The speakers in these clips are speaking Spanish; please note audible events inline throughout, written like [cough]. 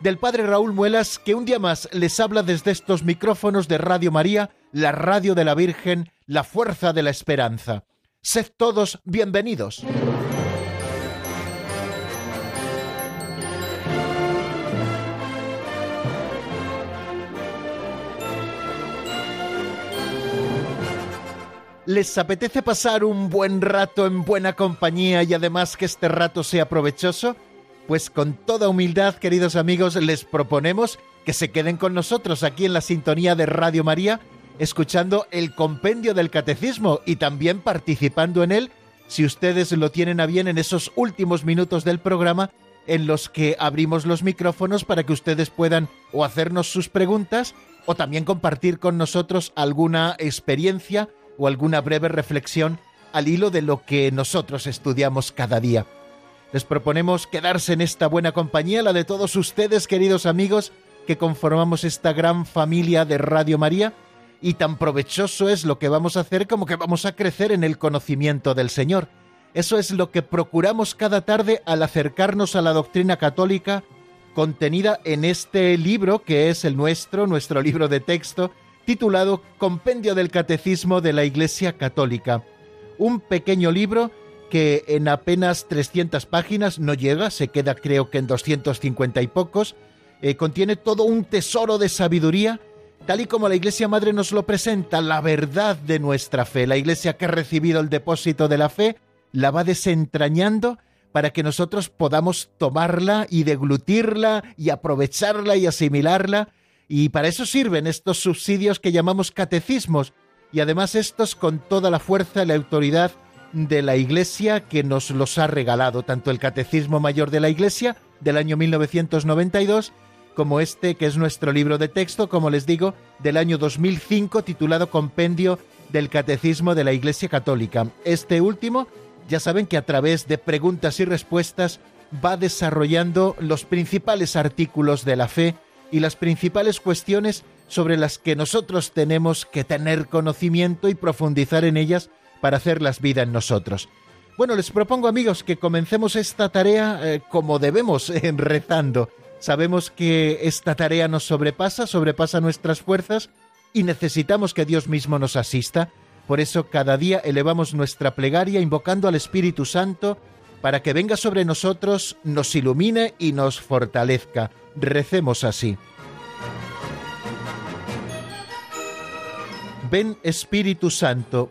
del Padre Raúl Muelas, que un día más les habla desde estos micrófonos de Radio María, la radio de la Virgen, la fuerza de la esperanza. Sed todos bienvenidos. ¿Les apetece pasar un buen rato en buena compañía y además que este rato sea provechoso? Pues con toda humildad, queridos amigos, les proponemos que se queden con nosotros aquí en la sintonía de Radio María, escuchando el compendio del catecismo y también participando en él, si ustedes lo tienen a bien en esos últimos minutos del programa en los que abrimos los micrófonos para que ustedes puedan o hacernos sus preguntas o también compartir con nosotros alguna experiencia o alguna breve reflexión al hilo de lo que nosotros estudiamos cada día. Les proponemos quedarse en esta buena compañía, la de todos ustedes, queridos amigos, que conformamos esta gran familia de Radio María, y tan provechoso es lo que vamos a hacer como que vamos a crecer en el conocimiento del Señor. Eso es lo que procuramos cada tarde al acercarnos a la doctrina católica contenida en este libro que es el nuestro, nuestro libro de texto, titulado Compendio del Catecismo de la Iglesia Católica. Un pequeño libro que en apenas 300 páginas no llega, se queda creo que en 250 y pocos, eh, contiene todo un tesoro de sabiduría, tal y como la Iglesia Madre nos lo presenta, la verdad de nuestra fe. La Iglesia que ha recibido el depósito de la fe la va desentrañando para que nosotros podamos tomarla y deglutirla y aprovecharla y asimilarla. Y para eso sirven estos subsidios que llamamos catecismos, y además estos con toda la fuerza y la autoridad de la Iglesia que nos los ha regalado, tanto el Catecismo Mayor de la Iglesia del año 1992, como este que es nuestro libro de texto, como les digo, del año 2005, titulado Compendio del Catecismo de la Iglesia Católica. Este último, ya saben que a través de preguntas y respuestas va desarrollando los principales artículos de la fe y las principales cuestiones sobre las que nosotros tenemos que tener conocimiento y profundizar en ellas para hacerlas vida en nosotros. Bueno, les propongo amigos que comencemos esta tarea eh, como debemos, [laughs] rezando. Sabemos que esta tarea nos sobrepasa, sobrepasa nuestras fuerzas y necesitamos que Dios mismo nos asista. Por eso cada día elevamos nuestra plegaria invocando al Espíritu Santo para que venga sobre nosotros, nos ilumine y nos fortalezca. Recemos así. Ven Espíritu Santo,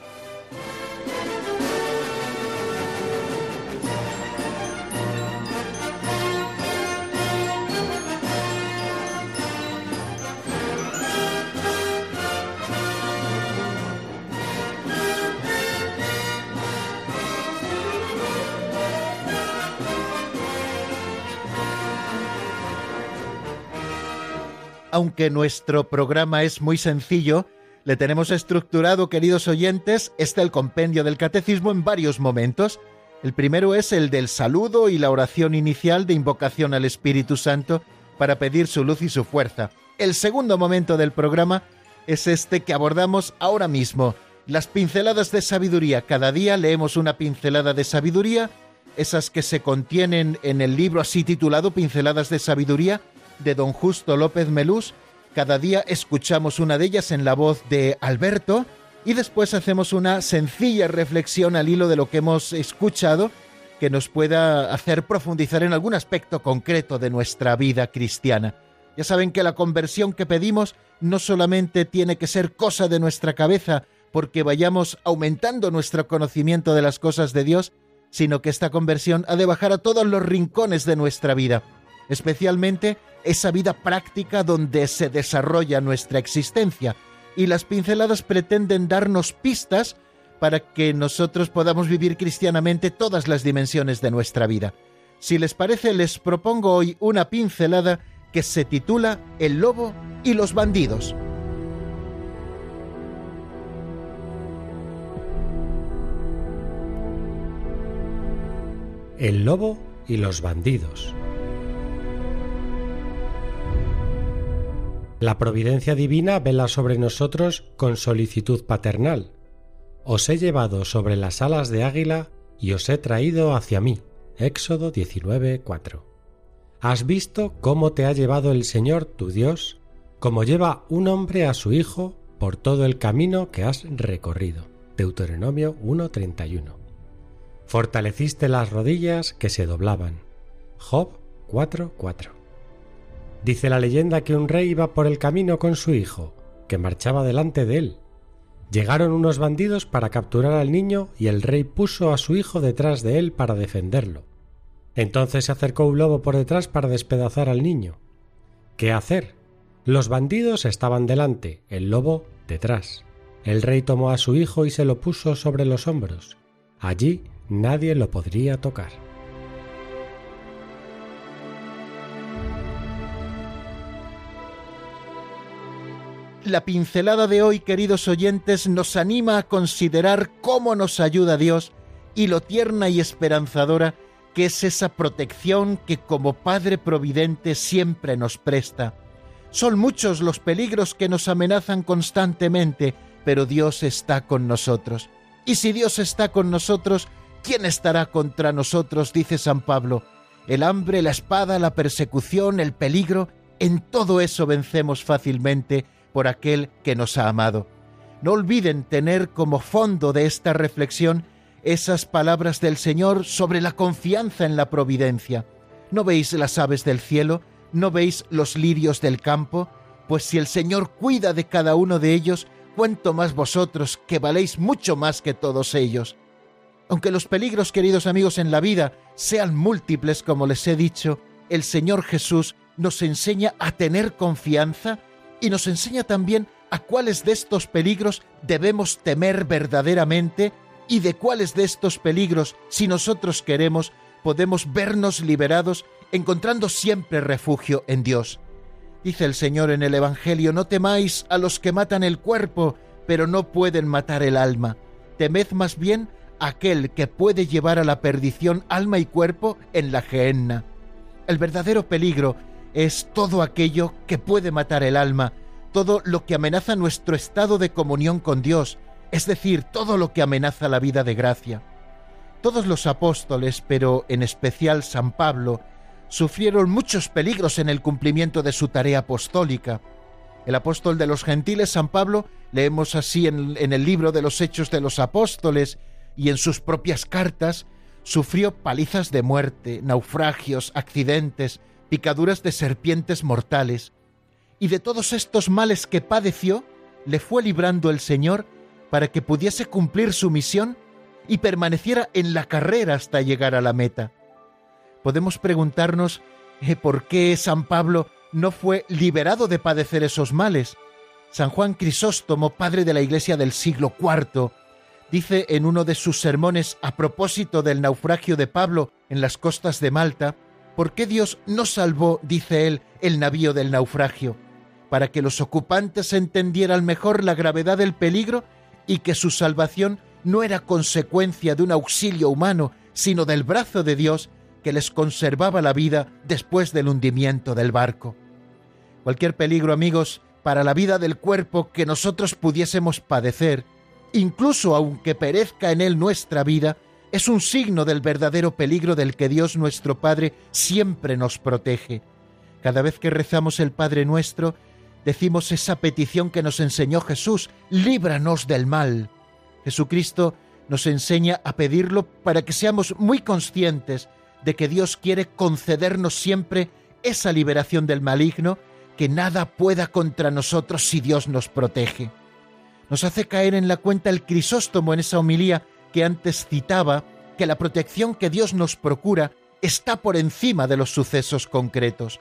Aunque nuestro programa es muy sencillo, le tenemos estructurado, queridos oyentes, este el compendio del catecismo en varios momentos. El primero es el del saludo y la oración inicial de invocación al Espíritu Santo para pedir su luz y su fuerza. El segundo momento del programa es este que abordamos ahora mismo, las pinceladas de sabiduría. Cada día leemos una pincelada de sabiduría, esas que se contienen en el libro así titulado Pinceladas de Sabiduría, de don Justo López Melús. Cada día escuchamos una de ellas en la voz de Alberto y después hacemos una sencilla reflexión al hilo de lo que hemos escuchado que nos pueda hacer profundizar en algún aspecto concreto de nuestra vida cristiana. Ya saben que la conversión que pedimos no solamente tiene que ser cosa de nuestra cabeza porque vayamos aumentando nuestro conocimiento de las cosas de Dios, sino que esta conversión ha de bajar a todos los rincones de nuestra vida, especialmente esa vida práctica donde se desarrolla nuestra existencia, y las pinceladas pretenden darnos pistas para que nosotros podamos vivir cristianamente todas las dimensiones de nuestra vida. Si les parece, les propongo hoy una pincelada que se titula El lobo y los bandidos. El lobo y los bandidos. La providencia divina vela sobre nosotros con solicitud paternal. Os he llevado sobre las alas de águila y os he traído hacia mí. Éxodo 19:4. Has visto cómo te ha llevado el Señor tu Dios, como lleva un hombre a su hijo por todo el camino que has recorrido. Deuteronomio 1:31. Fortaleciste las rodillas que se doblaban. Job 4:4. Dice la leyenda que un rey iba por el camino con su hijo, que marchaba delante de él. Llegaron unos bandidos para capturar al niño y el rey puso a su hijo detrás de él para defenderlo. Entonces se acercó un lobo por detrás para despedazar al niño. ¿Qué hacer? Los bandidos estaban delante, el lobo detrás. El rey tomó a su hijo y se lo puso sobre los hombros. Allí nadie lo podría tocar. La pincelada de hoy, queridos oyentes, nos anima a considerar cómo nos ayuda Dios y lo tierna y esperanzadora que es esa protección que como Padre Providente siempre nos presta. Son muchos los peligros que nos amenazan constantemente, pero Dios está con nosotros. Y si Dios está con nosotros, ¿quién estará contra nosotros? dice San Pablo. El hambre, la espada, la persecución, el peligro, en todo eso vencemos fácilmente por aquel que nos ha amado. No olviden tener como fondo de esta reflexión esas palabras del Señor sobre la confianza en la providencia. ¿No veis las aves del cielo? ¿No veis los lirios del campo? Pues si el Señor cuida de cada uno de ellos, cuento más vosotros, que valéis mucho más que todos ellos. Aunque los peligros, queridos amigos, en la vida sean múltiples, como les he dicho, el Señor Jesús nos enseña a tener confianza y nos enseña también a cuáles de estos peligros debemos temer verdaderamente y de cuáles de estos peligros, si nosotros queremos, podemos vernos liberados encontrando siempre refugio en Dios. Dice el Señor en el Evangelio, no temáis a los que matan el cuerpo, pero no pueden matar el alma. Temed más bien aquel que puede llevar a la perdición alma y cuerpo en la gehenna. El verdadero peligro es todo aquello que puede matar el alma, todo lo que amenaza nuestro estado de comunión con Dios, es decir, todo lo que amenaza la vida de gracia. Todos los apóstoles, pero en especial San Pablo, sufrieron muchos peligros en el cumplimiento de su tarea apostólica. El apóstol de los gentiles, San Pablo, leemos así en, el libro de los Hechos de los Apóstoles y en sus propias cartas, sufrió palizas de muerte, naufragios, accidentes, picaduras de serpientes mortales, y de todos estos males que padeció, le fue librando el Señor para que pudiese cumplir su misión y permaneciera en la carrera hasta llegar a la meta. Podemos preguntarnos eh, por qué San Pablo no fue liberado de padecer esos males. San Juan Crisóstomo, padre de la Iglesia del siglo IV, dice en uno de sus sermones a propósito del naufragio de Pablo en las costas de Malta, ¿Por qué Dios no salvó, dice él, el navío del naufragio? Para que los ocupantes entendieran mejor la gravedad del peligro y que su salvación no era consecuencia de un auxilio humano, sino del brazo de Dios que les conservaba la vida después del hundimiento del barco. Cualquier peligro, amigos, para la vida del cuerpo que nosotros pudiésemos padecer, incluso aunque perezca en él nuestra vida, es un signo del verdadero peligro del que Dios nuestro Padre siempre nos protege. Cada vez que rezamos el Padre nuestro, decimos esa petición que nos enseñó Jesús, líbranos del mal. Jesucristo nos enseña a pedirlo para que seamos muy conscientes de que Dios quiere concedernos siempre esa liberación del maligno, que nada pueda contra nosotros si Dios nos protege. Nos hace caer en la cuenta el Crisóstomo en esa homilía que antes citaba, que la protección que Dios nos procura está por encima de los sucesos concretos.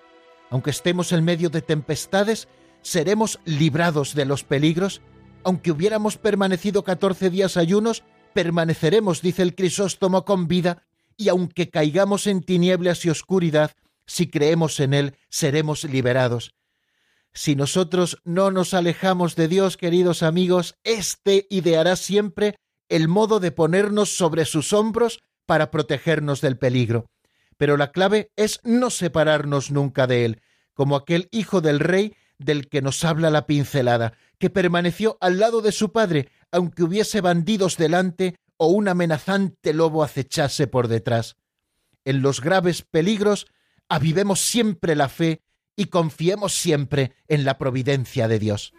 Aunque estemos en medio de tempestades, seremos librados de los peligros. Aunque hubiéramos permanecido catorce días ayunos, permaneceremos, dice el Crisóstomo, con vida, y aunque caigamos en tinieblas y oscuridad, si creemos en Él, seremos liberados. Si nosotros no nos alejamos de Dios, queridos amigos, éste ideará siempre el modo de ponernos sobre sus hombros para protegernos del peligro. Pero la clave es no separarnos nunca de Él, como aquel hijo del rey del que nos habla la pincelada, que permaneció al lado de su padre, aunque hubiese bandidos delante o un amenazante lobo acechase por detrás. En los graves peligros avivemos siempre la fe y confiemos siempre en la providencia de Dios.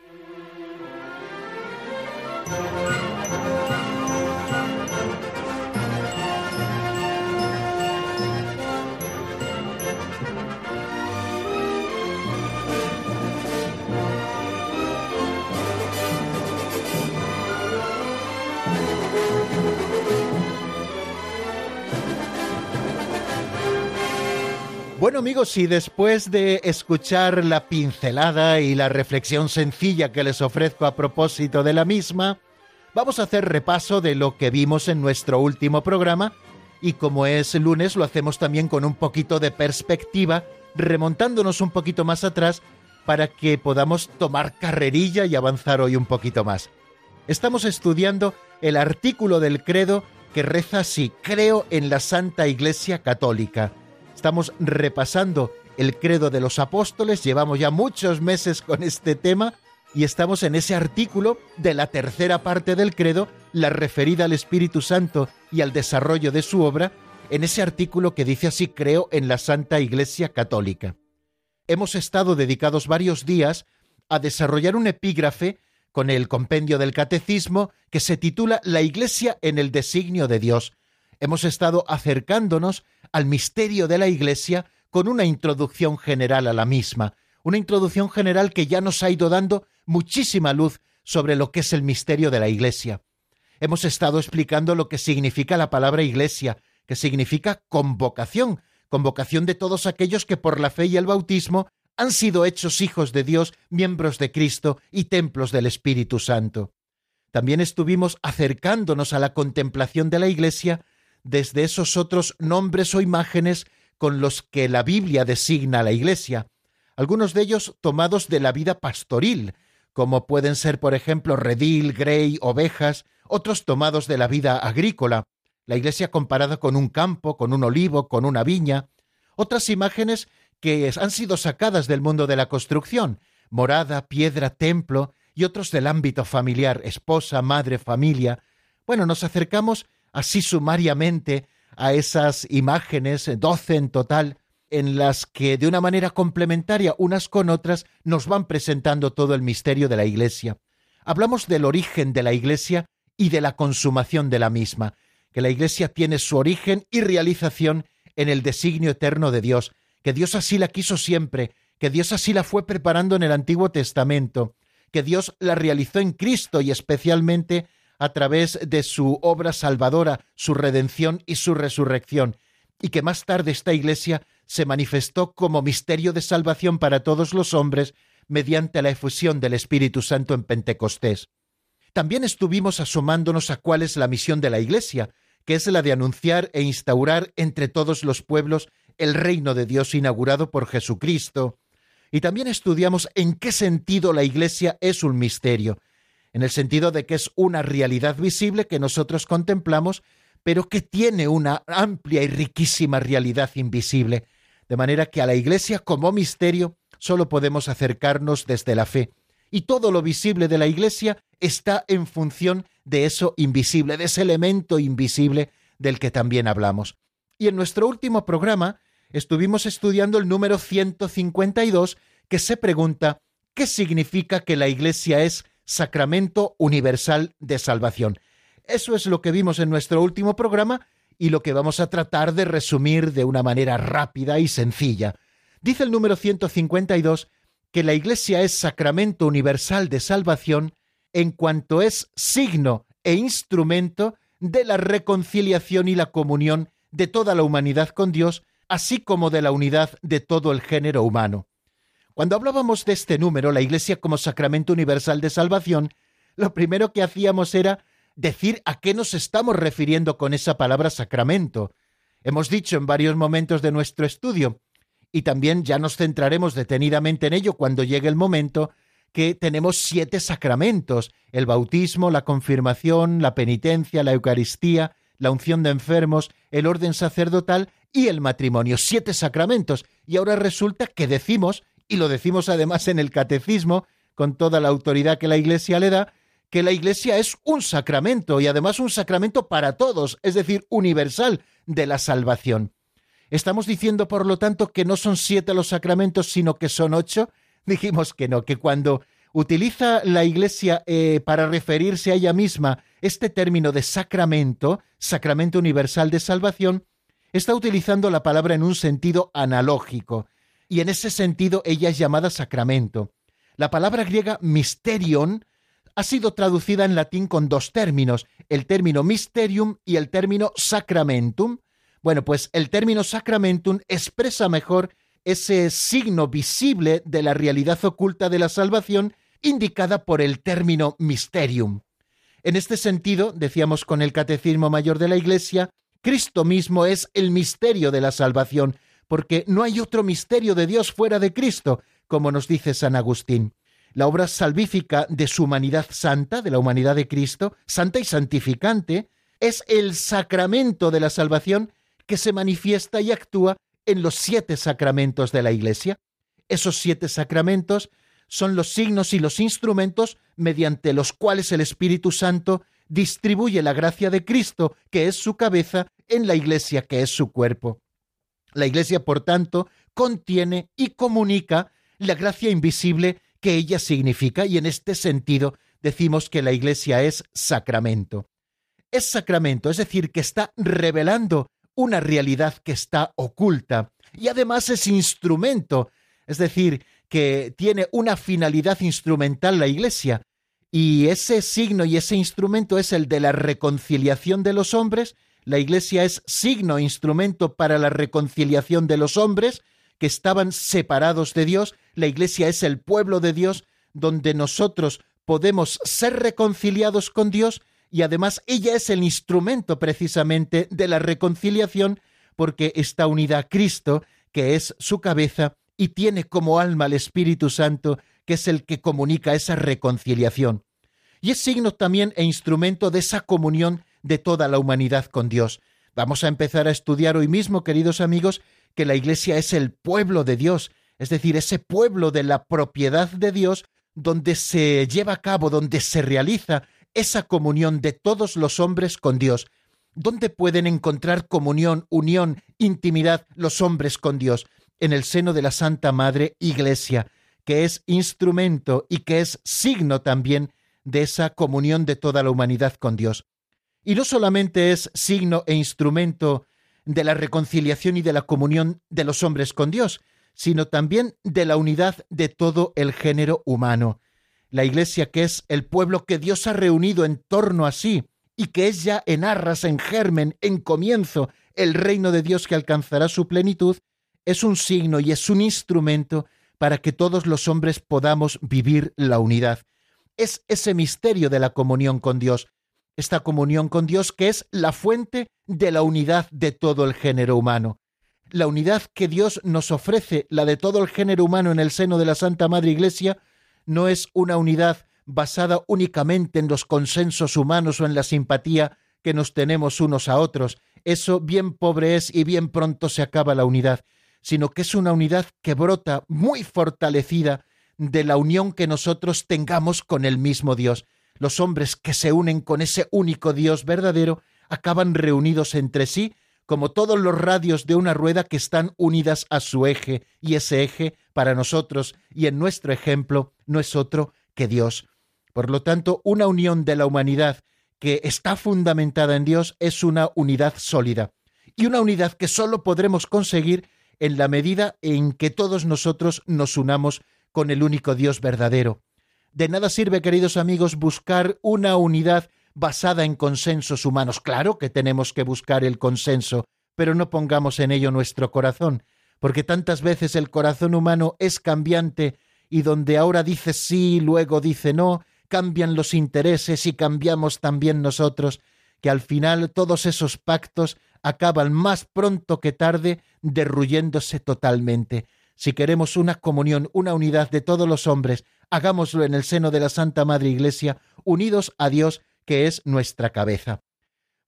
Bueno amigos, y después de escuchar la pincelada y la reflexión sencilla que les ofrezco a propósito de la misma, vamos a hacer repaso de lo que vimos en nuestro último programa y como es lunes lo hacemos también con un poquito de perspectiva, remontándonos un poquito más atrás para que podamos tomar carrerilla y avanzar hoy un poquito más. Estamos estudiando el artículo del credo que reza así, creo en la Santa Iglesia Católica Estamos repasando el credo de los apóstoles, llevamos ya muchos meses con este tema y estamos en ese artículo de la tercera parte del credo, la referida al Espíritu Santo y al desarrollo de su obra, en ese artículo que dice así creo en la Santa Iglesia Católica. Hemos estado dedicados varios días a desarrollar un epígrafe con el compendio del Catecismo que se titula La Iglesia en el designio de Dios. Hemos estado acercándonos al misterio de la Iglesia con una introducción general a la misma, una introducción general que ya nos ha ido dando muchísima luz sobre lo que es el misterio de la Iglesia. Hemos estado explicando lo que significa la palabra Iglesia, que significa convocación, convocación de todos aquellos que por la fe y el bautismo han sido hechos hijos de Dios, miembros de Cristo y templos del Espíritu Santo. También estuvimos acercándonos a la contemplación de la Iglesia desde esos otros nombres o imágenes con los que la Biblia designa a la Iglesia, algunos de ellos tomados de la vida pastoril, como pueden ser, por ejemplo, redil, grey, ovejas, otros tomados de la vida agrícola, la iglesia comparada con un campo, con un olivo, con una viña, otras imágenes que han sido sacadas del mundo de la construcción, morada, piedra, templo, y otros del ámbito familiar, esposa, madre, familia. Bueno, nos acercamos así sumariamente a esas imágenes, doce en total, en las que de una manera complementaria unas con otras nos van presentando todo el misterio de la Iglesia. Hablamos del origen de la Iglesia y de la consumación de la misma, que la Iglesia tiene su origen y realización en el designio eterno de Dios, que Dios así la quiso siempre, que Dios así la fue preparando en el Antiguo Testamento, que Dios la realizó en Cristo y especialmente a través de su obra salvadora, su redención y su resurrección, y que más tarde esta Iglesia se manifestó como misterio de salvación para todos los hombres mediante la efusión del Espíritu Santo en Pentecostés. También estuvimos asomándonos a cuál es la misión de la Iglesia, que es la de anunciar e instaurar entre todos los pueblos el reino de Dios inaugurado por Jesucristo. Y también estudiamos en qué sentido la Iglesia es un misterio, en el sentido de que es una realidad visible que nosotros contemplamos, pero que tiene una amplia y riquísima realidad invisible, de manera que a la Iglesia como misterio solo podemos acercarnos desde la fe, y todo lo visible de la Iglesia está en función de eso invisible, de ese elemento invisible del que también hablamos. Y en nuestro último programa estuvimos estudiando el número 152 que se pregunta ¿qué significa que la Iglesia es sacramento universal de salvación. Eso es lo que vimos en nuestro último programa y lo que vamos a tratar de resumir de una manera rápida y sencilla. Dice el número 152 que la Iglesia es sacramento universal de salvación en cuanto es signo e instrumento de la reconciliación y la comunión de toda la humanidad con Dios, así como de la unidad de todo el género humano. Cuando hablábamos de este número, la Iglesia como sacramento universal de salvación, lo primero que hacíamos era decir a qué nos estamos refiriendo con esa palabra sacramento. Hemos dicho en varios momentos de nuestro estudio, y también ya nos centraremos detenidamente en ello cuando llegue el momento, que tenemos siete sacramentos, el bautismo, la confirmación, la penitencia, la Eucaristía, la unción de enfermos, el orden sacerdotal y el matrimonio, siete sacramentos. Y ahora resulta que decimos, y lo decimos además en el catecismo, con toda la autoridad que la Iglesia le da, que la Iglesia es un sacramento y además un sacramento para todos, es decir, universal de la salvación. ¿Estamos diciendo, por lo tanto, que no son siete los sacramentos, sino que son ocho? [laughs] Dijimos que no, que cuando utiliza la Iglesia eh, para referirse a ella misma este término de sacramento, sacramento universal de salvación, está utilizando la palabra en un sentido analógico, y en ese sentido ella es llamada sacramento. La palabra griega mysterion ha sido traducida en latín con dos términos, el término mysterium y el término sacramentum. Bueno, pues el término sacramentum expresa mejor ese signo visible de la realidad oculta de la salvación indicada por el término mysterium. En este sentido, decíamos con el Catecismo Mayor de la Iglesia, Cristo mismo es el misterio de la salvación, porque no hay otro misterio de Dios fuera de Cristo, como nos dice San Agustín. La obra salvífica de su humanidad santa, de la humanidad de Cristo, santa y santificante, es el sacramento de la salvación que se manifiesta y actúa en los siete sacramentos de la Iglesia. Esos siete sacramentos son los signos y los instrumentos mediante los cuales el Espíritu Santo distribuye la gracia de Cristo, que es su cabeza, en la Iglesia, que es su cuerpo. La Iglesia, por tanto, contiene y comunica la gracia invisible que ella significa y en este sentido decimos que la Iglesia es sacramento. Es sacramento, es decir, que está revelando una realidad que está oculta y además es instrumento, es decir, que tiene una finalidad instrumental la Iglesia y ese signo y ese instrumento es el de la reconciliación de los hombres. La Iglesia es signo instrumento para la reconciliación de los hombres que estaban separados de Dios. La Iglesia es el pueblo de Dios donde nosotros podemos ser reconciliados con Dios y además ella es el instrumento precisamente de la reconciliación porque está unida a Cristo, que es su cabeza, y tiene como alma al Espíritu Santo, que es el que comunica esa reconciliación. Y es signo también e instrumento de esa comunión de toda la humanidad con Dios. Vamos a empezar a estudiar hoy mismo, queridos amigos, que la Iglesia es el pueblo de Dios, es decir, ese pueblo de la propiedad de Dios donde se lleva a cabo, donde se realiza esa comunión de todos los hombres con Dios. ¿Dónde pueden encontrar comunión, unión, intimidad los hombres con Dios? En el seno de la Santa Madre Iglesia, que es instrumento y que es signo también de esa comunión de toda la humanidad con Dios. Y no solamente es signo e instrumento de la reconciliación y de la comunión de los hombres con Dios, sino también de la unidad de todo el género humano la iglesia que es el pueblo que Dios ha reunido en torno a sí y que es ya en arras, en germen, en comienzo, el reino de Dios que alcanzará su plenitud, es un signo y es un instrumento para que todos los hombres podamos vivir la unidad. Es ese misterio de la comunión con Dios, esta comunión con Dios que es la fuente de la unidad de todo el género humano. La unidad que Dios nos ofrece, la de todo el género humano en el seno de la Santa Madre Iglesia, no es una unidad basada únicamente en los consensos humanos o en la simpatía que nos tenemos unos a otros. Eso bien pobre es y bien pronto se acaba la unidad, sino que es una unidad que brota muy fortalecida de la unión que nosotros tengamos con el mismo Dios. Los hombres que se unen con ese único Dios verdadero acaban reunidos entre sí como todos los radios de una rueda que están unidas a su eje, y ese eje, para nosotros y en nuestro ejemplo, no es otro que Dios. Por lo tanto, una unión de la humanidad que está fundamentada en Dios es una unidad sólida, y una unidad que sólo podremos conseguir en la medida en que todos nosotros nos unamos con el único Dios verdadero. De nada sirve, queridos amigos, buscar una unidad basada en consensos humanos. Claro que tenemos que buscar el consenso, pero no pongamos en ello nuestro corazón, porque tantas veces el corazón humano es cambiante y donde ahora dice sí, luego dice no, cambian los intereses y cambiamos también nosotros, que al final todos esos pactos acaban más pronto que tarde derruyéndose totalmente. Si queremos una comunión, una unidad de todos los hombres, hagámoslo en el seno de la Santa Madre Iglesia, unidos a Dios, que es nuestra cabeza.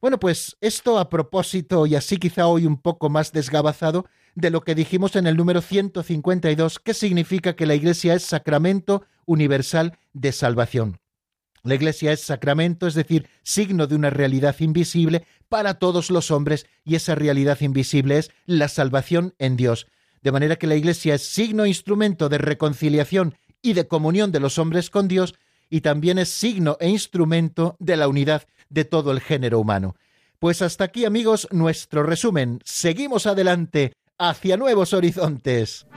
Bueno, pues esto a propósito, y así quizá hoy un poco más desgabazado, de lo que dijimos en el número 152, que significa que la Iglesia es sacramento universal de salvación. La Iglesia es sacramento, es decir, signo de una realidad invisible para todos los hombres, y esa realidad invisible es la salvación en Dios. De manera que la Iglesia es signo instrumento de reconciliación y de comunión de los hombres con Dios, y también es signo e instrumento de la unidad de todo el género humano. Pues hasta aquí, amigos, nuestro resumen. Seguimos adelante hacia nuevos horizontes.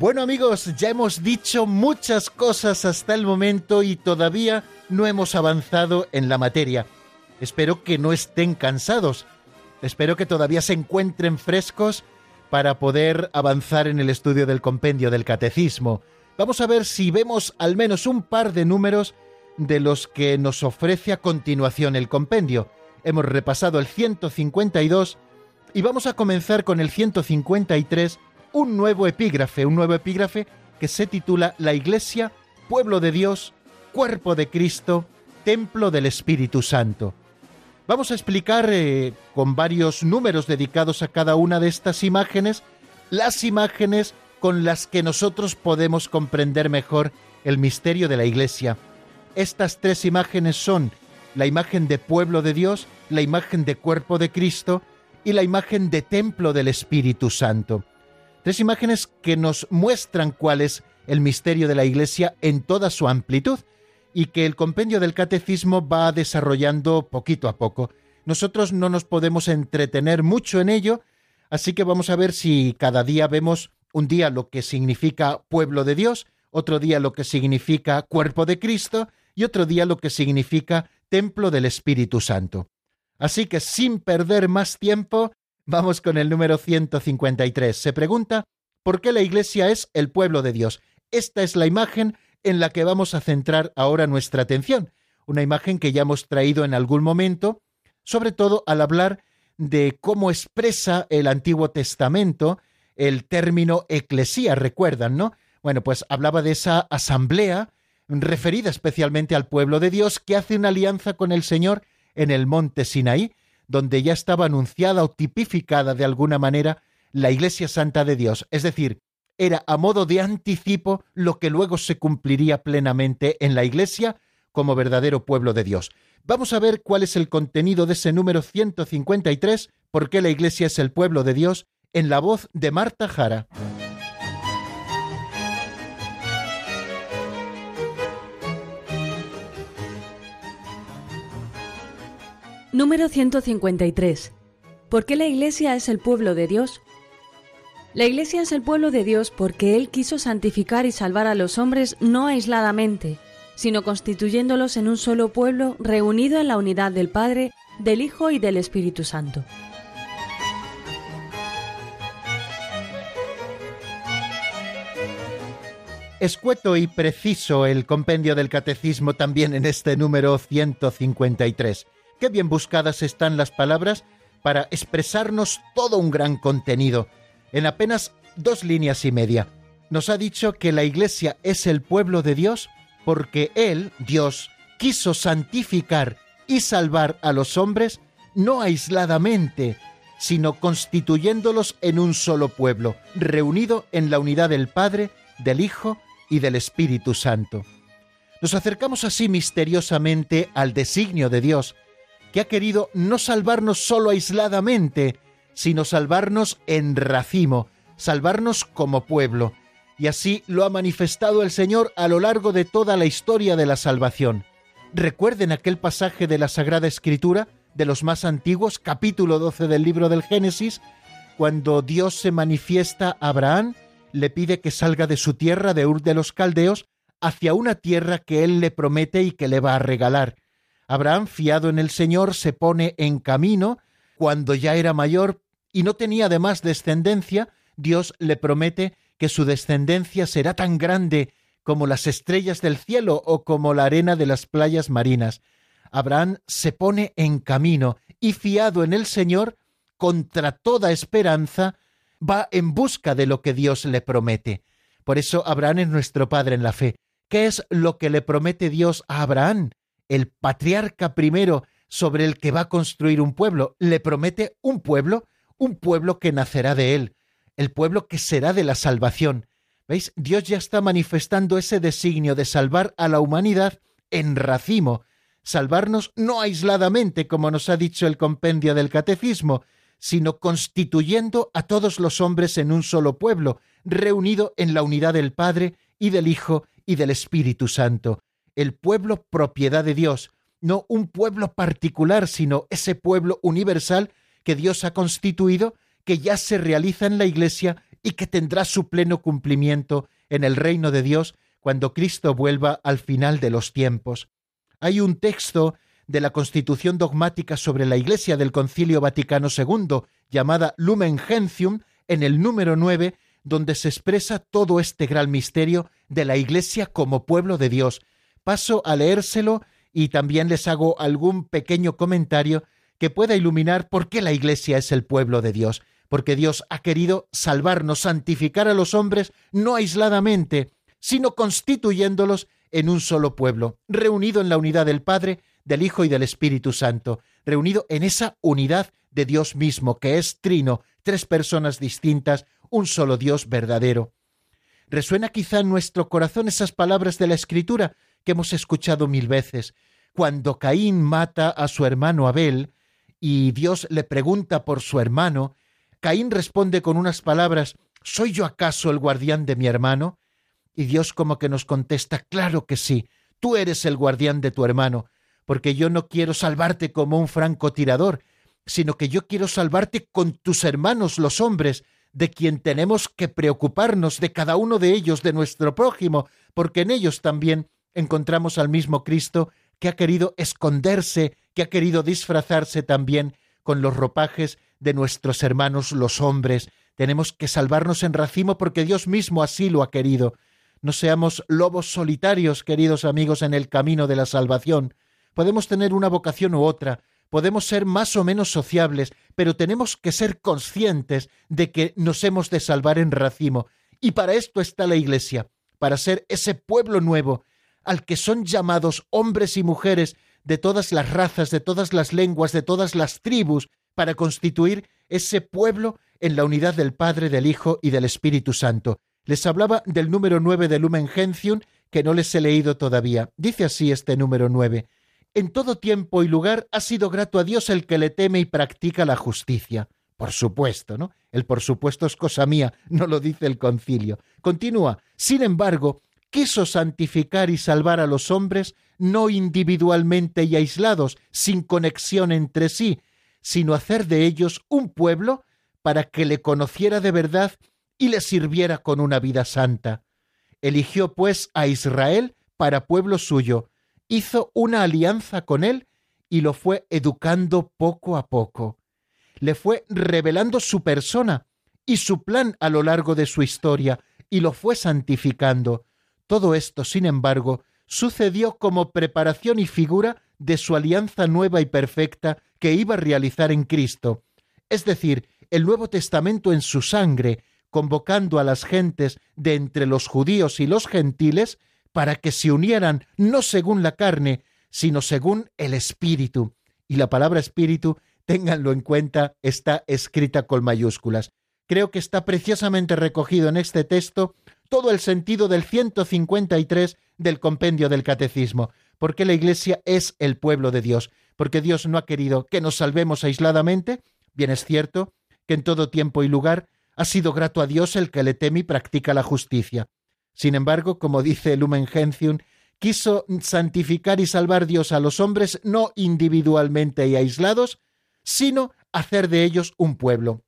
Bueno amigos, ya hemos dicho muchas cosas hasta el momento y todavía no hemos avanzado en la materia. Espero que no estén cansados. Espero que todavía se encuentren frescos para poder avanzar en el estudio del compendio del catecismo. Vamos a ver si vemos al menos un par de números de los que nos ofrece a continuación el compendio. Hemos repasado el 152 y vamos a comenzar con el 153 un nuevo epígrafe, un nuevo epígrafe que se titula La Iglesia, pueblo de Dios, cuerpo de Cristo, templo del Espíritu Santo. Vamos a explicar eh, con varios números dedicados a cada una de estas imágenes, las imágenes con las que nosotros podemos comprender mejor el misterio de la Iglesia. Estas tres imágenes son la imagen de pueblo de Dios, la imagen de cuerpo de Cristo y la imagen de templo del Espíritu Santo. Tres imágenes que nos muestran cuál es el misterio de la Iglesia en toda su amplitud y que el compendio del catecismo va desarrollando poquito a poco. Nosotros no nos podemos entretener mucho en ello, así que vamos a ver si cada día vemos un día lo que significa pueblo de Dios, otro día lo que significa cuerpo de Cristo y otro día lo que significa templo del Espíritu Santo. Así que sin perder más tiempo, Vamos con el número 153. Se pregunta por qué la Iglesia es el pueblo de Dios. Esta es la imagen en la que vamos a centrar ahora nuestra atención, una imagen que ya hemos traído en algún momento, sobre todo al hablar de cómo expresa el Antiguo Testamento el término eclesía, recuerdan, ¿no? Bueno, pues hablaba de esa asamblea referida especialmente al pueblo de Dios que hace una alianza con el Señor en el monte Sinaí donde ya estaba anunciada o tipificada de alguna manera la Iglesia Santa de Dios, es decir, era a modo de anticipo lo que luego se cumpliría plenamente en la Iglesia como verdadero pueblo de Dios. Vamos a ver cuál es el contenido de ese número 153, por qué la Iglesia es el pueblo de Dios, en la voz de Marta Jara. Número 153. ¿Por qué la Iglesia es el pueblo de Dios? La Iglesia es el pueblo de Dios porque Él quiso santificar y salvar a los hombres no aisladamente, sino constituyéndolos en un solo pueblo reunido en la unidad del Padre, del Hijo y del Espíritu Santo. Escueto y preciso el compendio del catecismo también en este número 153. Qué bien buscadas están las palabras para expresarnos todo un gran contenido en apenas dos líneas y media. Nos ha dicho que la Iglesia es el pueblo de Dios porque Él, Dios, quiso santificar y salvar a los hombres no aisladamente, sino constituyéndolos en un solo pueblo, reunido en la unidad del Padre, del Hijo y del Espíritu Santo. Nos acercamos así misteriosamente al designio de Dios, que ha querido no salvarnos solo aisladamente, sino salvarnos en racimo, salvarnos como pueblo. Y así lo ha manifestado el Señor a lo largo de toda la historia de la salvación. Recuerden aquel pasaje de la Sagrada Escritura, de los más antiguos, capítulo 12 del libro del Génesis, cuando Dios se manifiesta a Abraham, le pide que salga de su tierra, de Ur de los Caldeos, hacia una tierra que él le promete y que le va a regalar. Abraham, fiado en el Señor, se pone en camino, cuando ya era mayor y no tenía además descendencia, Dios le promete que su descendencia será tan grande como las estrellas del cielo o como la arena de las playas marinas. Abraham se pone en camino y fiado en el Señor, contra toda esperanza, va en busca de lo que Dios le promete. Por eso Abraham es nuestro Padre en la fe. ¿Qué es lo que le promete Dios a Abraham? El patriarca primero sobre el que va a construir un pueblo. Le promete un pueblo, un pueblo que nacerá de él, el pueblo que será de la salvación. ¿Veis? Dios ya está manifestando ese designio de salvar a la humanidad en racimo, salvarnos no aisladamente, como nos ha dicho el compendio del Catecismo, sino constituyendo a todos los hombres en un solo pueblo, reunido en la unidad del Padre y del Hijo y del Espíritu Santo, el pueblo propiedad de Dios, no un pueblo particular, sino ese pueblo universal que Dios ha constituido, que ya se realiza en la Iglesia y que tendrá su pleno cumplimiento en el reino de Dios cuando Cristo vuelva al final de los tiempos. Hay un texto de la Constitución dogmática sobre la Iglesia del Concilio Vaticano II, llamada Lumen Gentium, en el número 9, donde se expresa todo este gran misterio de la Iglesia como pueblo de Dios. Paso a leérselo y también les hago algún pequeño comentario que pueda iluminar por qué la Iglesia es el pueblo de Dios, porque Dios ha querido salvarnos, santificar a los hombres no aisladamente, sino constituyéndolos en un solo pueblo, reunido en la unidad del Padre, del Hijo y del Espíritu Santo, reunido en esa unidad de Dios mismo, que es trino, tres personas distintas, un solo Dios verdadero. Resuena quizá en nuestro corazón esas palabras de la Escritura que hemos escuchado mil veces. Cuando Caín mata a su hermano Abel y Dios le pregunta por su hermano, Caín responde con unas palabras ¿Soy yo acaso el guardián de mi hermano? Y Dios como que nos contesta Claro que sí, tú eres el guardián de tu hermano, porque yo no quiero salvarte como un francotirador, sino que yo quiero salvarte con tus hermanos los hombres, de quien tenemos que preocuparnos, de cada uno de ellos, de nuestro prójimo, porque en ellos también encontramos al mismo Cristo que ha querido esconderse, que ha querido disfrazarse también con los ropajes de nuestros hermanos los hombres. Tenemos que salvarnos en racimo porque Dios mismo así lo ha querido. No seamos lobos solitarios, queridos amigos, en el camino de la salvación, Podemos tener una vocación u otra, podemos ser más o menos sociables, pero tenemos que ser conscientes de que nos hemos de salvar en racimo. Y para esto está la Iglesia, para ser ese pueblo nuevo al que son llamados hombres y mujeres de todas las razas, de todas las lenguas, de todas las tribus, para constituir ese pueblo en la unidad del Padre, del Hijo y del Espíritu Santo. Les hablaba del número nueve de Lumen Gentium, que no les he leído todavía. Dice así este número nueve en todo tiempo y lugar ha sido grato a Dios el que le teme y practica la justicia. Por supuesto, ¿no? El por supuesto es cosa mía, no lo dice el concilio. Continúa, sin embargo, quiso santificar y salvar a los hombres no individualmente y aislados, sin conexión entre sí, sino hacer de ellos un pueblo para que le conociera de verdad y le sirviera con una vida santa. Eligió pues a Israel para pueblo suyo, hizo una alianza con él y lo fue educando poco a poco. Le fue revelando su persona y su plan a lo largo de su historia y lo fue santificando. Todo esto, sin embargo, sucedió como preparación y figura de su alianza nueva y perfecta que iba a realizar en Cristo, es decir, el Nuevo Testamento en su sangre, convocando a las gentes de entre los judíos y los gentiles para que se unieran no según la carne, sino según el Espíritu. Y la palabra Espíritu, ténganlo en cuenta, está escrita con mayúsculas. Creo que está preciosamente recogido en este texto todo el sentido del 153 del compendio del Catecismo, porque la Iglesia es el pueblo de Dios, porque Dios no ha querido que nos salvemos aisladamente, bien es cierto que en todo tiempo y lugar ha sido grato a Dios el que le teme y practica la justicia. Sin embargo, como dice Lumen Gentium, quiso santificar y salvar Dios a los hombres no individualmente y aislados, sino hacer de ellos un pueblo.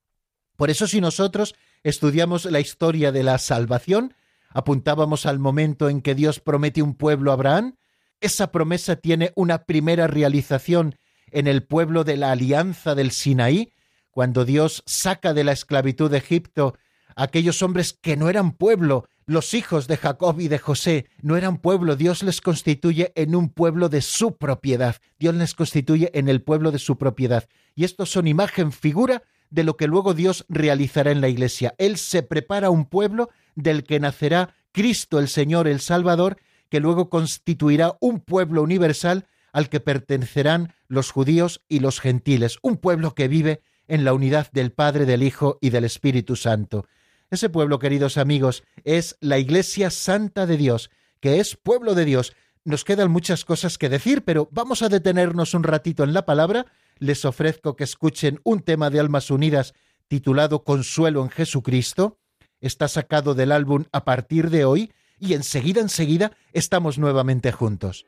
Por eso si nosotros estudiamos la historia de la salvación, apuntábamos al momento en que Dios promete un pueblo a Abraham, esa promesa tiene una primera realización en el pueblo de la alianza del Sinaí, cuando Dios saca de la esclavitud de Egipto a aquellos hombres que no eran pueblo, los hijos de Jacob y de José. No eran pueblo, Dios les constituye en un pueblo de su propiedad, Dios les constituye en el pueblo de su propiedad. Y estos son imagen, figura de lo que luego Dios realizará en la iglesia. Él se prepara un pueblo del que nacerá Cristo el Señor, el Salvador, que luego constituirá un pueblo universal al que pertenecerán los judíos y los gentiles, un pueblo que vive en la unidad del Padre, del Hijo y del Espíritu Santo. Ese pueblo, queridos amigos, es la Iglesia Santa de Dios, que es pueblo de Dios. Nos quedan muchas cosas que decir, pero vamos a detenernos un ratito en la palabra. Les ofrezco que escuchen un tema de Almas Unidas titulado Consuelo en Jesucristo. Está sacado del álbum a partir de hoy y enseguida, enseguida estamos nuevamente juntos.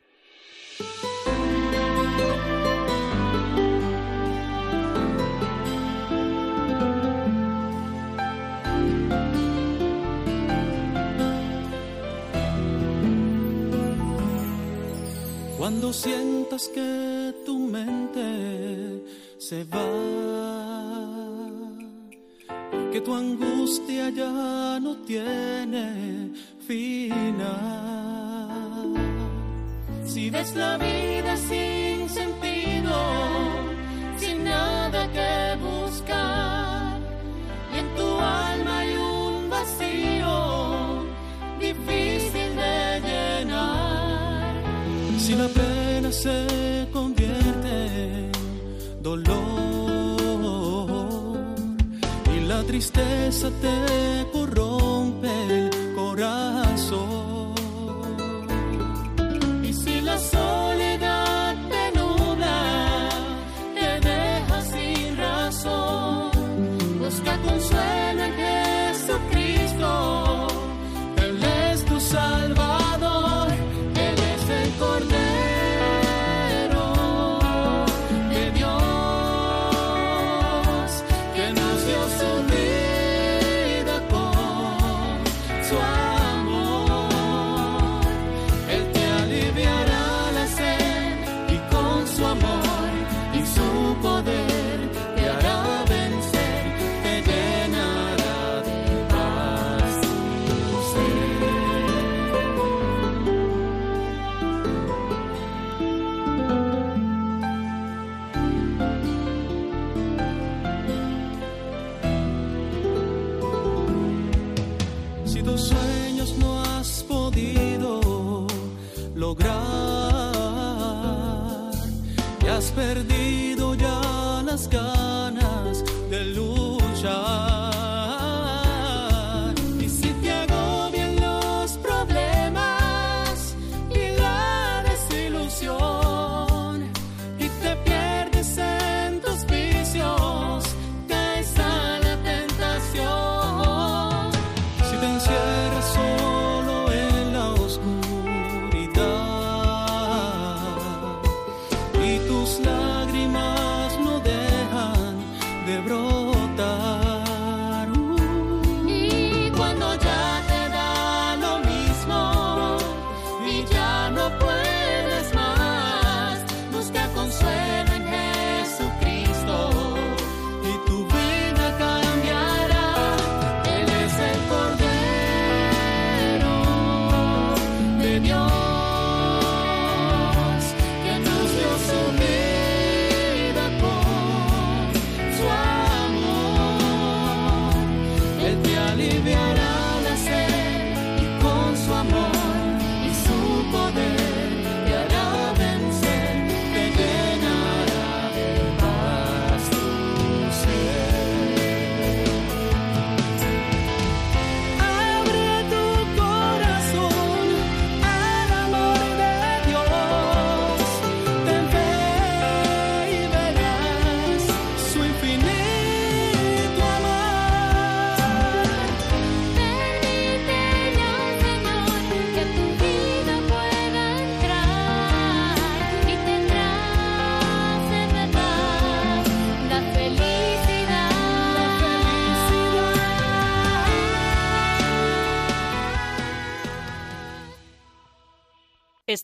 Cuando sientas que tu mente se va que tu angustia ya no tiene final. Si ves la vida sin sentido, sin nada que buscar, y en tu alma hay un vacío difícil. Si la pena se convierte en dolor tristeza te corrompe el corazón.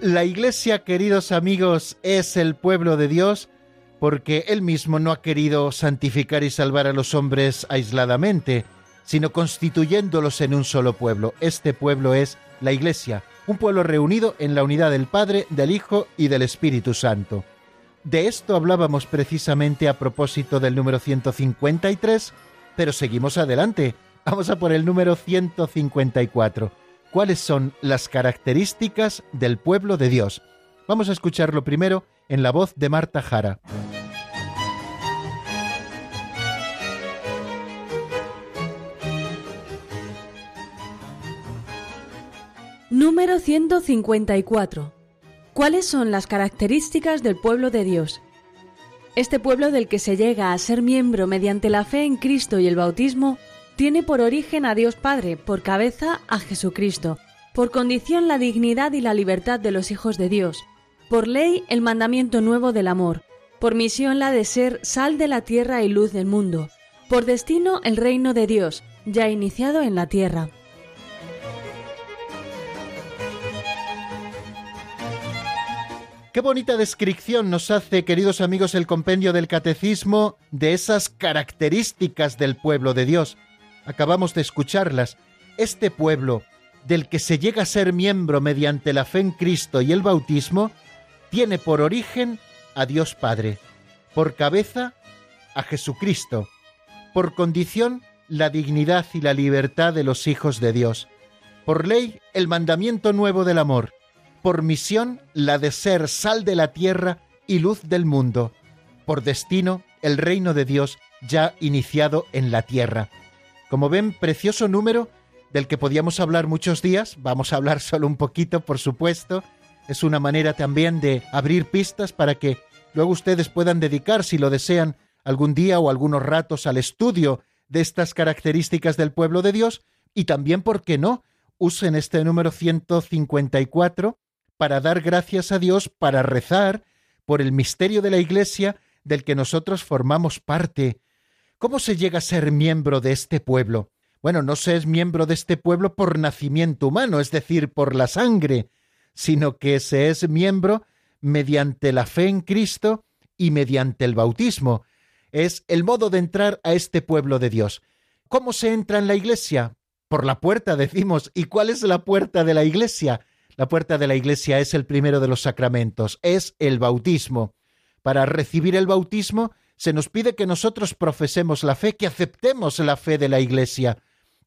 La Iglesia, queridos amigos, es el pueblo de Dios porque Él mismo no ha querido santificar y salvar a los hombres aisladamente, sino constituyéndolos en un solo pueblo. Este pueblo es la Iglesia, un pueblo reunido en la unidad del Padre, del Hijo y del Espíritu Santo. De esto hablábamos precisamente a propósito del número 153, pero seguimos adelante. Vamos a por el número 154 cuáles son las características del pueblo de Dios. Vamos a escucharlo primero en la voz de Marta Jara. Número 154. ¿Cuáles son las características del pueblo de Dios? Este pueblo del que se llega a ser miembro mediante la fe en Cristo y el bautismo tiene por origen a Dios Padre, por cabeza a Jesucristo, por condición la dignidad y la libertad de los hijos de Dios, por ley el mandamiento nuevo del amor, por misión la de ser sal de la tierra y luz del mundo, por destino el reino de Dios, ya iniciado en la tierra. Qué bonita descripción nos hace, queridos amigos, el compendio del catecismo de esas características del pueblo de Dios acabamos de escucharlas, este pueblo, del que se llega a ser miembro mediante la fe en Cristo y el bautismo, tiene por origen a Dios Padre, por cabeza a Jesucristo, por condición la dignidad y la libertad de los hijos de Dios, por ley el mandamiento nuevo del amor, por misión la de ser sal de la tierra y luz del mundo, por destino el reino de Dios ya iniciado en la tierra. Como ven, precioso número del que podíamos hablar muchos días, vamos a hablar solo un poquito, por supuesto. Es una manera también de abrir pistas para que luego ustedes puedan dedicar, si lo desean, algún día o algunos ratos al estudio de estas características del pueblo de Dios y también, ¿por qué no?, usen este número 154 para dar gracias a Dios, para rezar por el misterio de la Iglesia del que nosotros formamos parte, ¿Cómo se llega a ser miembro de este pueblo? Bueno, no se es miembro de este pueblo por nacimiento humano, es decir, por la sangre, sino que se es miembro mediante la fe en Cristo y mediante el bautismo. Es el modo de entrar a este pueblo de Dios. ¿Cómo se entra en la iglesia? Por la puerta, [laughs] decimos. ¿Y cuál es la puerta de la iglesia? La puerta de la iglesia es el primero de los sacramentos, es el bautismo. Para recibir el bautismo se nos pide que nosotros profesemos la fe, que aceptemos la fe de la Iglesia,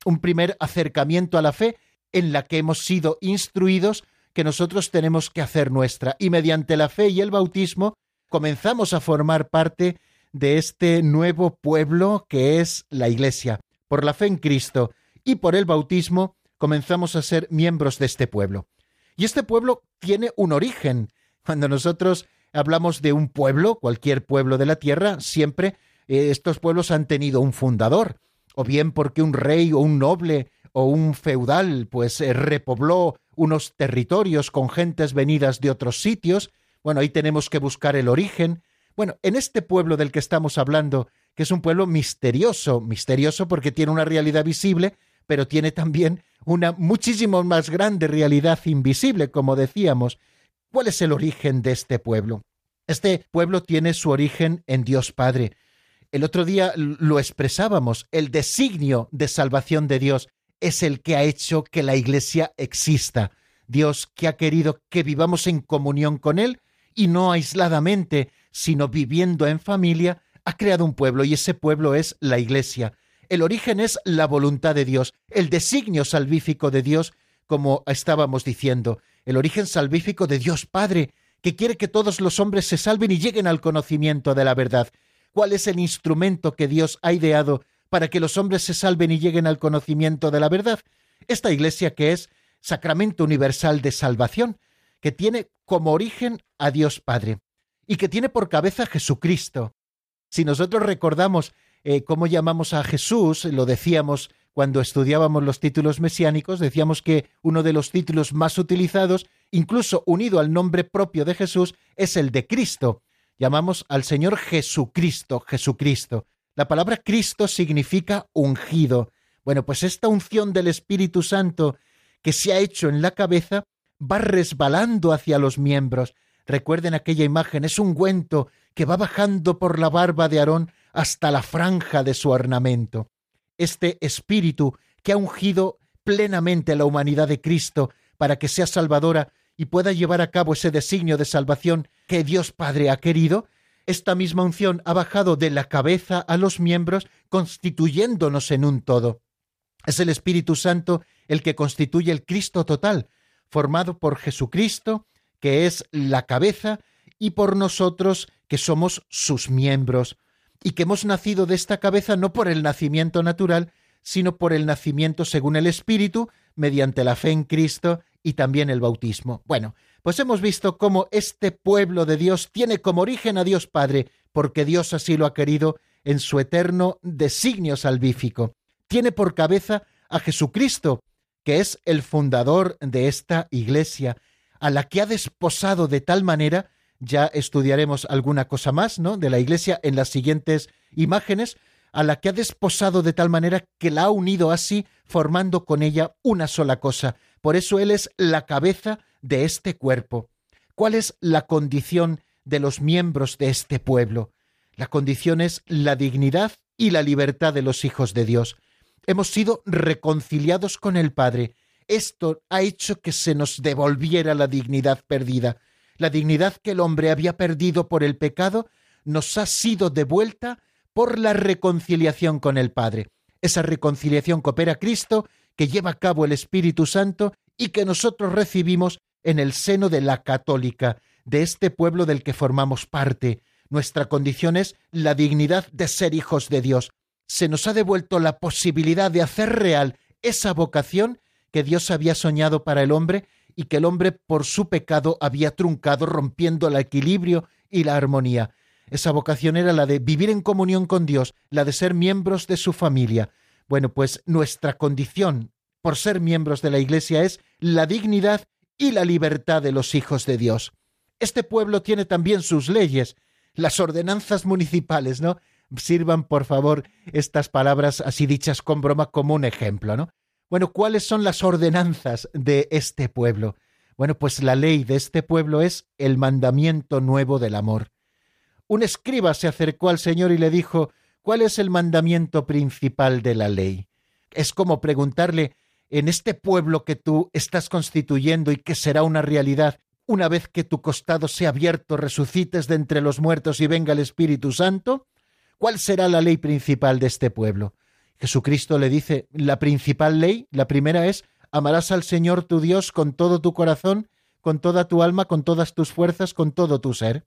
un primer acercamiento a la fe en la que hemos sido instruidos que nosotros tenemos que hacer nuestra. Y mediante la fe y el bautismo comenzamos a formar parte de este nuevo pueblo que es la Iglesia. Por la fe en Cristo y por el bautismo comenzamos a ser miembros de este pueblo. Y este pueblo tiene un origen. Cuando nosotros hablamos de un pueblo, cualquier pueblo de la tierra, siempre eh, estos pueblos han tenido un fundador, o bien porque un rey o un noble o un feudal pues eh, repobló unos territorios con gentes venidas de otros sitios, bueno, ahí tenemos que buscar el origen. Bueno, en este pueblo del que estamos hablando, que es un pueblo misterioso, misterioso porque tiene una realidad visible, pero tiene también una muchísimo más grande realidad invisible, como decíamos, ¿Cuál es el origen de este pueblo? Este pueblo tiene su origen en Dios Padre. El otro día lo expresábamos, el designio de salvación de Dios es el que ha hecho que la Iglesia exista. Dios que ha querido que vivamos en comunión con Él y no aisladamente, sino viviendo en familia, ha creado un pueblo y ese pueblo es la Iglesia. El origen es la voluntad de Dios, el designio salvífico de Dios, como estábamos diciendo el origen salvífico de Dios Padre, que quiere que todos los hombres se salven y lleguen al conocimiento de la verdad. ¿Cuál es el instrumento que Dios ha ideado para que los hombres se salven y lleguen al conocimiento de la verdad? Esta iglesia que es sacramento universal de salvación, que tiene como origen a Dios Padre. y que tiene por cabeza a Jesucristo. Si nosotros recordamos eh, cómo llamamos a Jesús, lo decíamos cuando estudiábamos los títulos mesiánicos, decíamos que uno de los títulos más utilizados, incluso unido al nombre propio de Jesús, es el de Cristo. Llamamos al Señor Jesucristo, Jesucristo. La palabra Cristo significa ungido. Bueno, pues esta unción del Espíritu Santo que se ha hecho en la cabeza va resbalando hacia los miembros. Recuerden aquella imagen, es un ungüento que va bajando por la barba de Aarón hasta la franja de su ornamento. Este Espíritu que ha ungido plenamente a la humanidad de Cristo para que sea salvadora y pueda llevar a cabo ese designio de salvación que Dios Padre ha querido, esta misma unción ha bajado de la cabeza a los miembros, constituyéndonos en un todo. Es el Espíritu Santo el que constituye el Cristo total, formado por Jesucristo, que es la cabeza, y por nosotros, que somos sus miembros, y que hemos nacido de esta cabeza no por el nacimiento natural, sino por el nacimiento según el Espíritu, mediante la fe en Cristo y también el bautismo. Bueno, pues hemos visto cómo este pueblo de Dios tiene como origen a Dios Padre, porque Dios así lo ha querido en su eterno designio salvífico. Tiene por cabeza a Jesucristo, que es el fundador de esta iglesia, a la que ha desposado de tal manera, ya estudiaremos alguna cosa más, ¿no? de la iglesia en las siguientes imágenes, a la que ha desposado de tal manera que la ha unido así, formando con ella una sola cosa. Por eso Él es la cabeza de este cuerpo. ¿Cuál es la condición de los miembros de este pueblo? La condición es la dignidad y la libertad de los hijos de Dios. Hemos sido reconciliados con el Padre. Esto ha hecho que se nos devolviera la dignidad perdida. La dignidad que el hombre había perdido por el pecado nos ha sido devuelta por la reconciliación con el Padre. Esa reconciliación que opera Cristo, que lleva a cabo el Espíritu Santo y que nosotros recibimos en el seno de la católica, de este pueblo del que formamos parte. Nuestra condición es la dignidad de ser hijos de Dios. Se nos ha devuelto la posibilidad de hacer real esa vocación que Dios había soñado para el hombre y que el hombre por su pecado había truncado rompiendo el equilibrio y la armonía. Esa vocación era la de vivir en comunión con Dios, la de ser miembros de su familia. Bueno, pues nuestra condición por ser miembros de la Iglesia es la dignidad y la libertad de los hijos de Dios. Este pueblo tiene también sus leyes, las ordenanzas municipales, ¿no? Sirvan, por favor, estas palabras así dichas con broma como un ejemplo, ¿no? Bueno, ¿cuáles son las ordenanzas de este pueblo? Bueno, pues la ley de este pueblo es el mandamiento nuevo del amor. Un escriba se acercó al Señor y le dijo, ¿cuál es el mandamiento principal de la ley? Es como preguntarle, en este pueblo que tú estás constituyendo y que será una realidad, una vez que tu costado sea abierto, resucites de entre los muertos y venga el Espíritu Santo, ¿cuál será la ley principal de este pueblo? Jesucristo le dice, la principal ley, la primera es, amarás al Señor tu Dios con todo tu corazón, con toda tu alma, con todas tus fuerzas, con todo tu ser.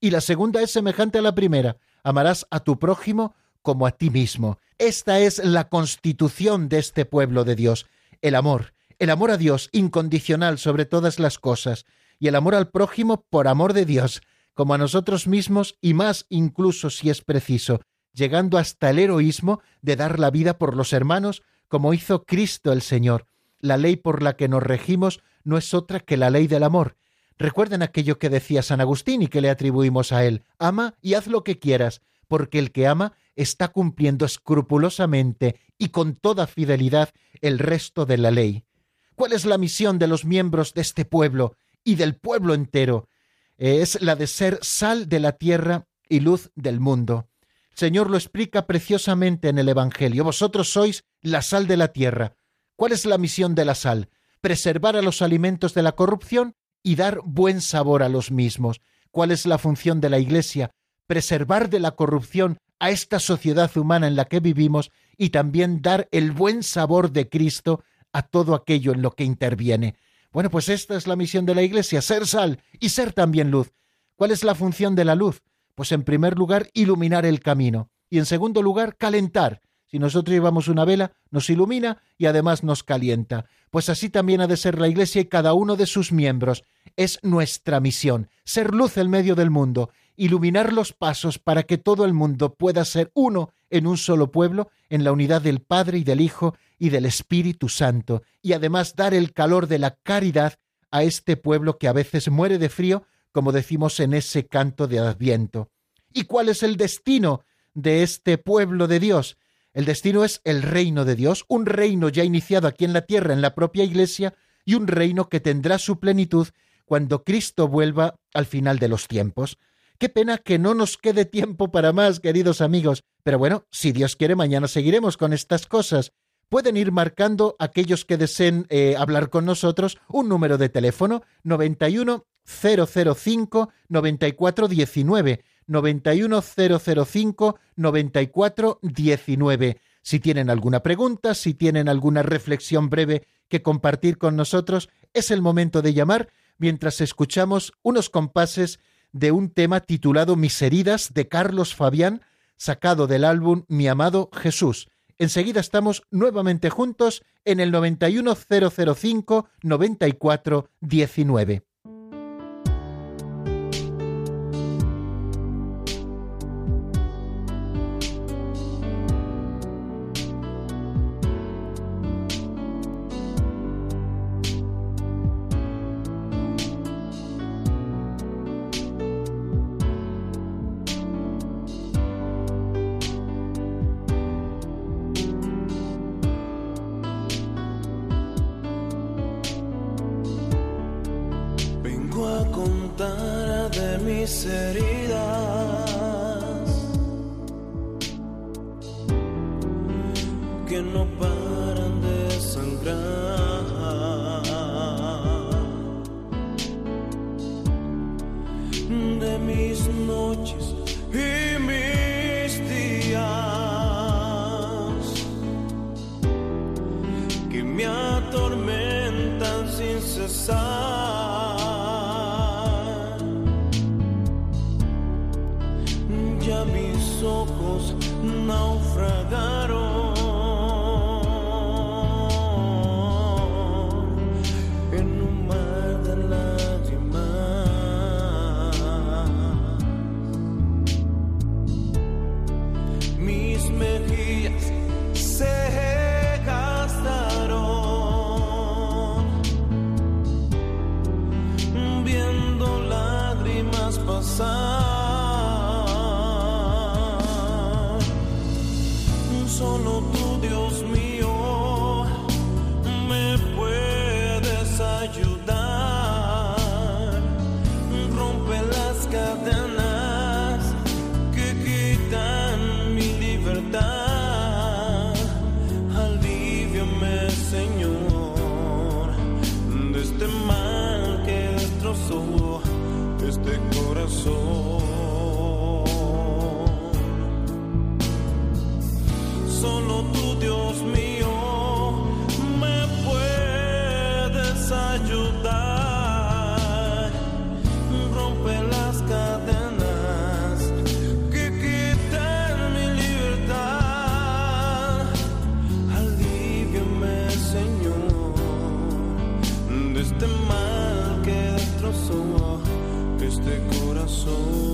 Y la segunda es semejante a la primera, amarás a tu prójimo como a ti mismo. Esta es la constitución de este pueblo de Dios, el amor, el amor a Dios incondicional sobre todas las cosas, y el amor al prójimo por amor de Dios, como a nosotros mismos y más incluso si es preciso, llegando hasta el heroísmo de dar la vida por los hermanos, como hizo Cristo el Señor. La ley por la que nos regimos no es otra que la ley del amor, Recuerden aquello que decía San Agustín y que le atribuimos a él. Ama y haz lo que quieras, porque el que ama está cumpliendo escrupulosamente y con toda fidelidad el resto de la ley. ¿Cuál es la misión de los miembros de este pueblo y del pueblo entero? Es la de ser sal de la tierra y luz del mundo. Señor lo explica preciosamente en el Evangelio. Vosotros sois la sal de la tierra. ¿Cuál es la misión de la sal? Preservar a los alimentos de la corrupción y dar buen sabor a los mismos. ¿Cuál es la función de la Iglesia? Preservar de la corrupción a esta sociedad humana en la que vivimos y también dar el buen sabor de Cristo a todo aquello en lo que interviene. Bueno, pues esta es la misión de la Iglesia, ser sal y ser también luz. ¿Cuál es la función de la luz? Pues en primer lugar, iluminar el camino y en segundo lugar, calentar. Si nosotros llevamos una vela, nos ilumina y además nos calienta. Pues así también ha de ser la Iglesia y cada uno de sus miembros. Es nuestra misión, ser luz en medio del mundo iluminar los pasos para que todo el mundo pueda ser uno en un solo pueblo, en la unidad del Padre y del Hijo y del Espíritu Santo, y además dar el calor de la caridad a este pueblo que a veces muere de frío, como decimos en ese canto de Adviento. ¿Y cuál es el destino de este pueblo de Dios? El destino es el reino de Dios, un reino ya iniciado aquí en la tierra, en la propia Iglesia, y un reino que tendrá su plenitud cuando Cristo vuelva al final de los tiempos. Qué pena que no nos quede tiempo para más, queridos amigos. Pero bueno, si Dios quiere, mañana seguiremos con estas cosas. Pueden ir marcando aquellos que deseen eh, hablar con nosotros un número de teléfono 91 005 9419 91005 9419. Si tienen alguna pregunta, si tienen alguna reflexión breve que compartir con nosotros, es el momento de llamar mientras escuchamos unos compases de un tema titulado Mis heridas de Carlos Fabián, sacado del álbum Mi amado Jesús. Enseguida estamos nuevamente juntos en el 91005 9419. mis heridas que no pasan. Dios mío me puede desayudar. Rompe las cadenas que quiten mi libertad. Alivíame, Señor, de este mal que destrozó este corazón.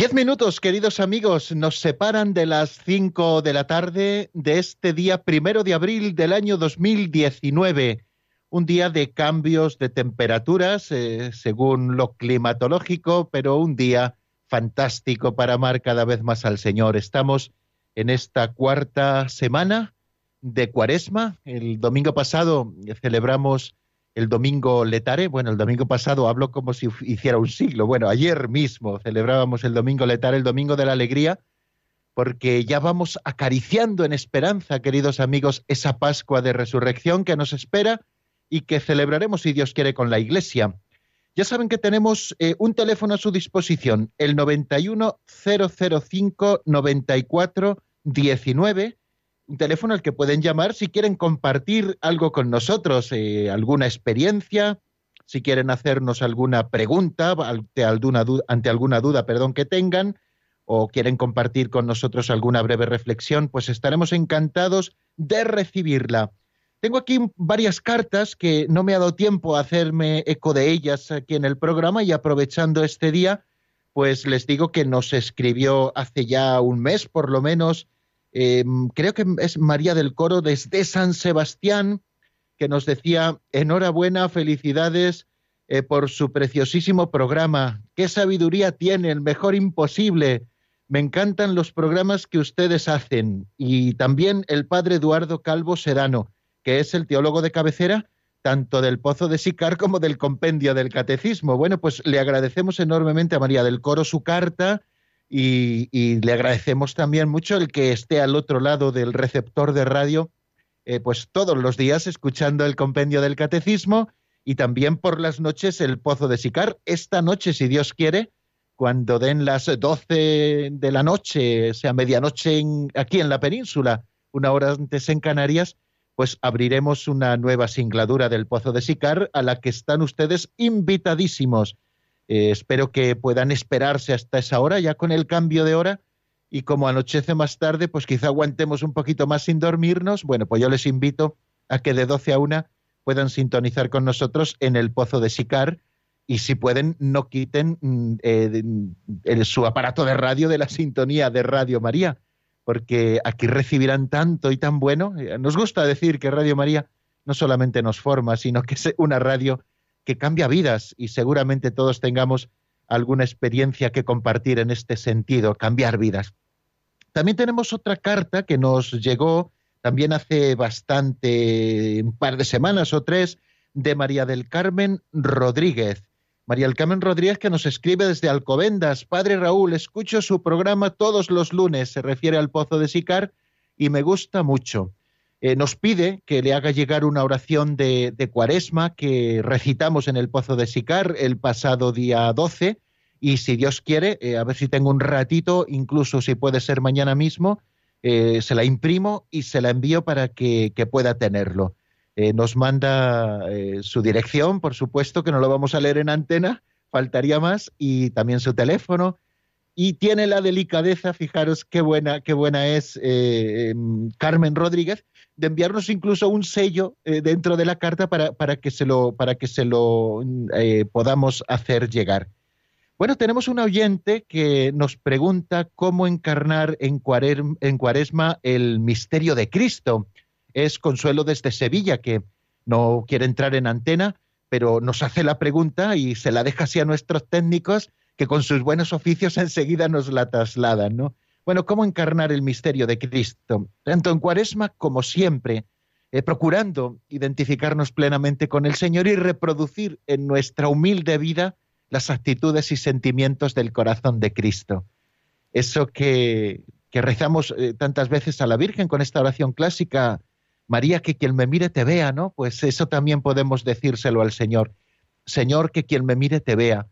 Diez minutos, queridos amigos, nos separan de las cinco de la tarde de este día primero de abril del año 2019. Un día de cambios de temperaturas, eh, según lo climatológico, pero un día fantástico para amar cada vez más al Señor. Estamos en esta cuarta semana de Cuaresma. El domingo pasado celebramos el domingo letare. Bueno, el domingo pasado hablo como si hiciera un siglo. Bueno, ayer mismo celebrábamos el domingo letare, el domingo de la alegría, porque ya vamos acariciando en esperanza, queridos amigos, esa Pascua de Resurrección que nos espera y que celebraremos, si Dios quiere, con la Iglesia. Ya saben que tenemos eh, un teléfono a su disposición, el 91 005 94 19 un teléfono al que pueden llamar si quieren compartir algo con nosotros, eh, alguna experiencia, si quieren hacernos alguna pregunta ante alguna, duda, ante alguna duda perdón, que tengan, o quieren compartir con nosotros alguna breve reflexión, pues estaremos encantados de recibirla. Tengo aquí varias cartas que no me ha dado tiempo a hacerme eco de ellas aquí en el programa y aprovechando este día, pues les digo que nos escribió hace ya un mes por lo menos eh, creo que es María del Coro desde San Sebastián, que nos decía, enhorabuena, felicidades eh, por su preciosísimo programa. ¿Qué sabiduría tiene? El mejor imposible. Me encantan los programas que ustedes hacen. Y también el padre Eduardo Calvo Sedano, que es el teólogo de cabecera tanto del Pozo de Sicar como del Compendio del Catecismo. Bueno, pues le agradecemos enormemente a María del Coro su carta y, le agradecemos también mucho el que esté al otro lado del receptor de radio, eh, pues todos los días escuchando el compendio del catecismo y también por las noches el Pozo de Sicar. Esta noche, si Dios quiere, cuando den las 12 de la noche, sea medianoche aquí en la península, una hora antes en Canarias, pues abriremos una nueva singladura del Pozo de Sicar a la que están ustedes invitadísimos. Eh, espero que puedan esperarse hasta esa hora, ya con el cambio de hora, y como anochece más tarde, pues quizá aguantemos un poquito más sin dormirnos. Bueno, pues yo les invito a que de 12 a 1 puedan sintonizar con nosotros en el Pozo de Sicar y si pueden no quiten mm, eh, su aparato de radio de la sintonía de Radio María, porque aquí recibirán tanto y tan bueno. Eh, nos gusta decir que Radio María no solamente nos forma, sino que es una radio que cambia vidas y seguramente todos tengamos alguna experiencia que compartir en este sentido, cambiar vidas. También tenemos otra carta que nos llegó también hace bastante, un par de semanas o tres, de María del Carmen Rodríguez. María del Carmen Rodríguez que nos escribe desde Alcobendas. Padre Raúl, escucho su programa todos los lunes, se refiere al Pozo de Sicar, y me gusta mucho. Eh, nos pide que le haga llegar una oración de, cuaresma que recitamos en el Pozo de Sicar el pasado día 12 y si Dios quiere, eh, a ver si tengo un ratito, incluso si puede ser mañana mismo, eh, se la imprimo y se la envío para que, que pueda tenerlo. nos manda su dirección, por supuesto, que no lo vamos a leer en antena, faltaría más, y también su teléfono, y tiene la delicadeza, fijaros qué buena, qué buena es em, Carmen Rodríguez, de enviarnos incluso un sello eh, dentro de la carta para, para, que se lo, para que se lo eh, podamos hacer llegar. Bueno, tenemos un oyente que nos pregunta cómo encarnar en, en Cuaresma el misterio de Cristo. Es Consuelo desde Sevilla, que no quiere entrar en antena, pero nos hace la pregunta y se la deja así a nuestros técnicos, que con sus buenos oficios [laughs] enseguida nos la trasladan, ¿no? Bueno, ¿cómo encarnar el misterio de Cristo? Tanto en Cuaresma como siempre, eh, procurando identificarnos plenamente con el Señor y reproducir en nuestra humilde vida las actitudes y sentimientos del corazón de Cristo. Eso que, rezamos eh, tantas veces a la Virgen con esta oración clásica, María, que quien me mire te vea, ¿no? Pues eso también podemos decírselo al Señor. Señor, que quien me mire te vea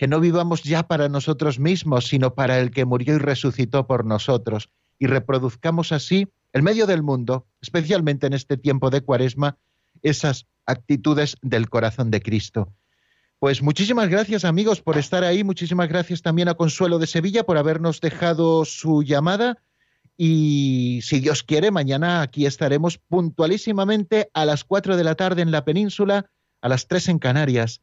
que no vivamos ya para nosotros mismos, sino para el que murió y resucitó por nosotros, y reproduzcamos así, en medio del mundo, especialmente en este tiempo de cuaresma, esas actitudes del corazón de Cristo. Pues muchísimas gracias amigos por estar ahí, muchísimas gracias también a Consuelo de Sevilla por habernos dejado su llamada. Y si Dios quiere, mañana aquí estaremos puntualísimamente a las cuatro de la tarde en la península, a las tres en Canarias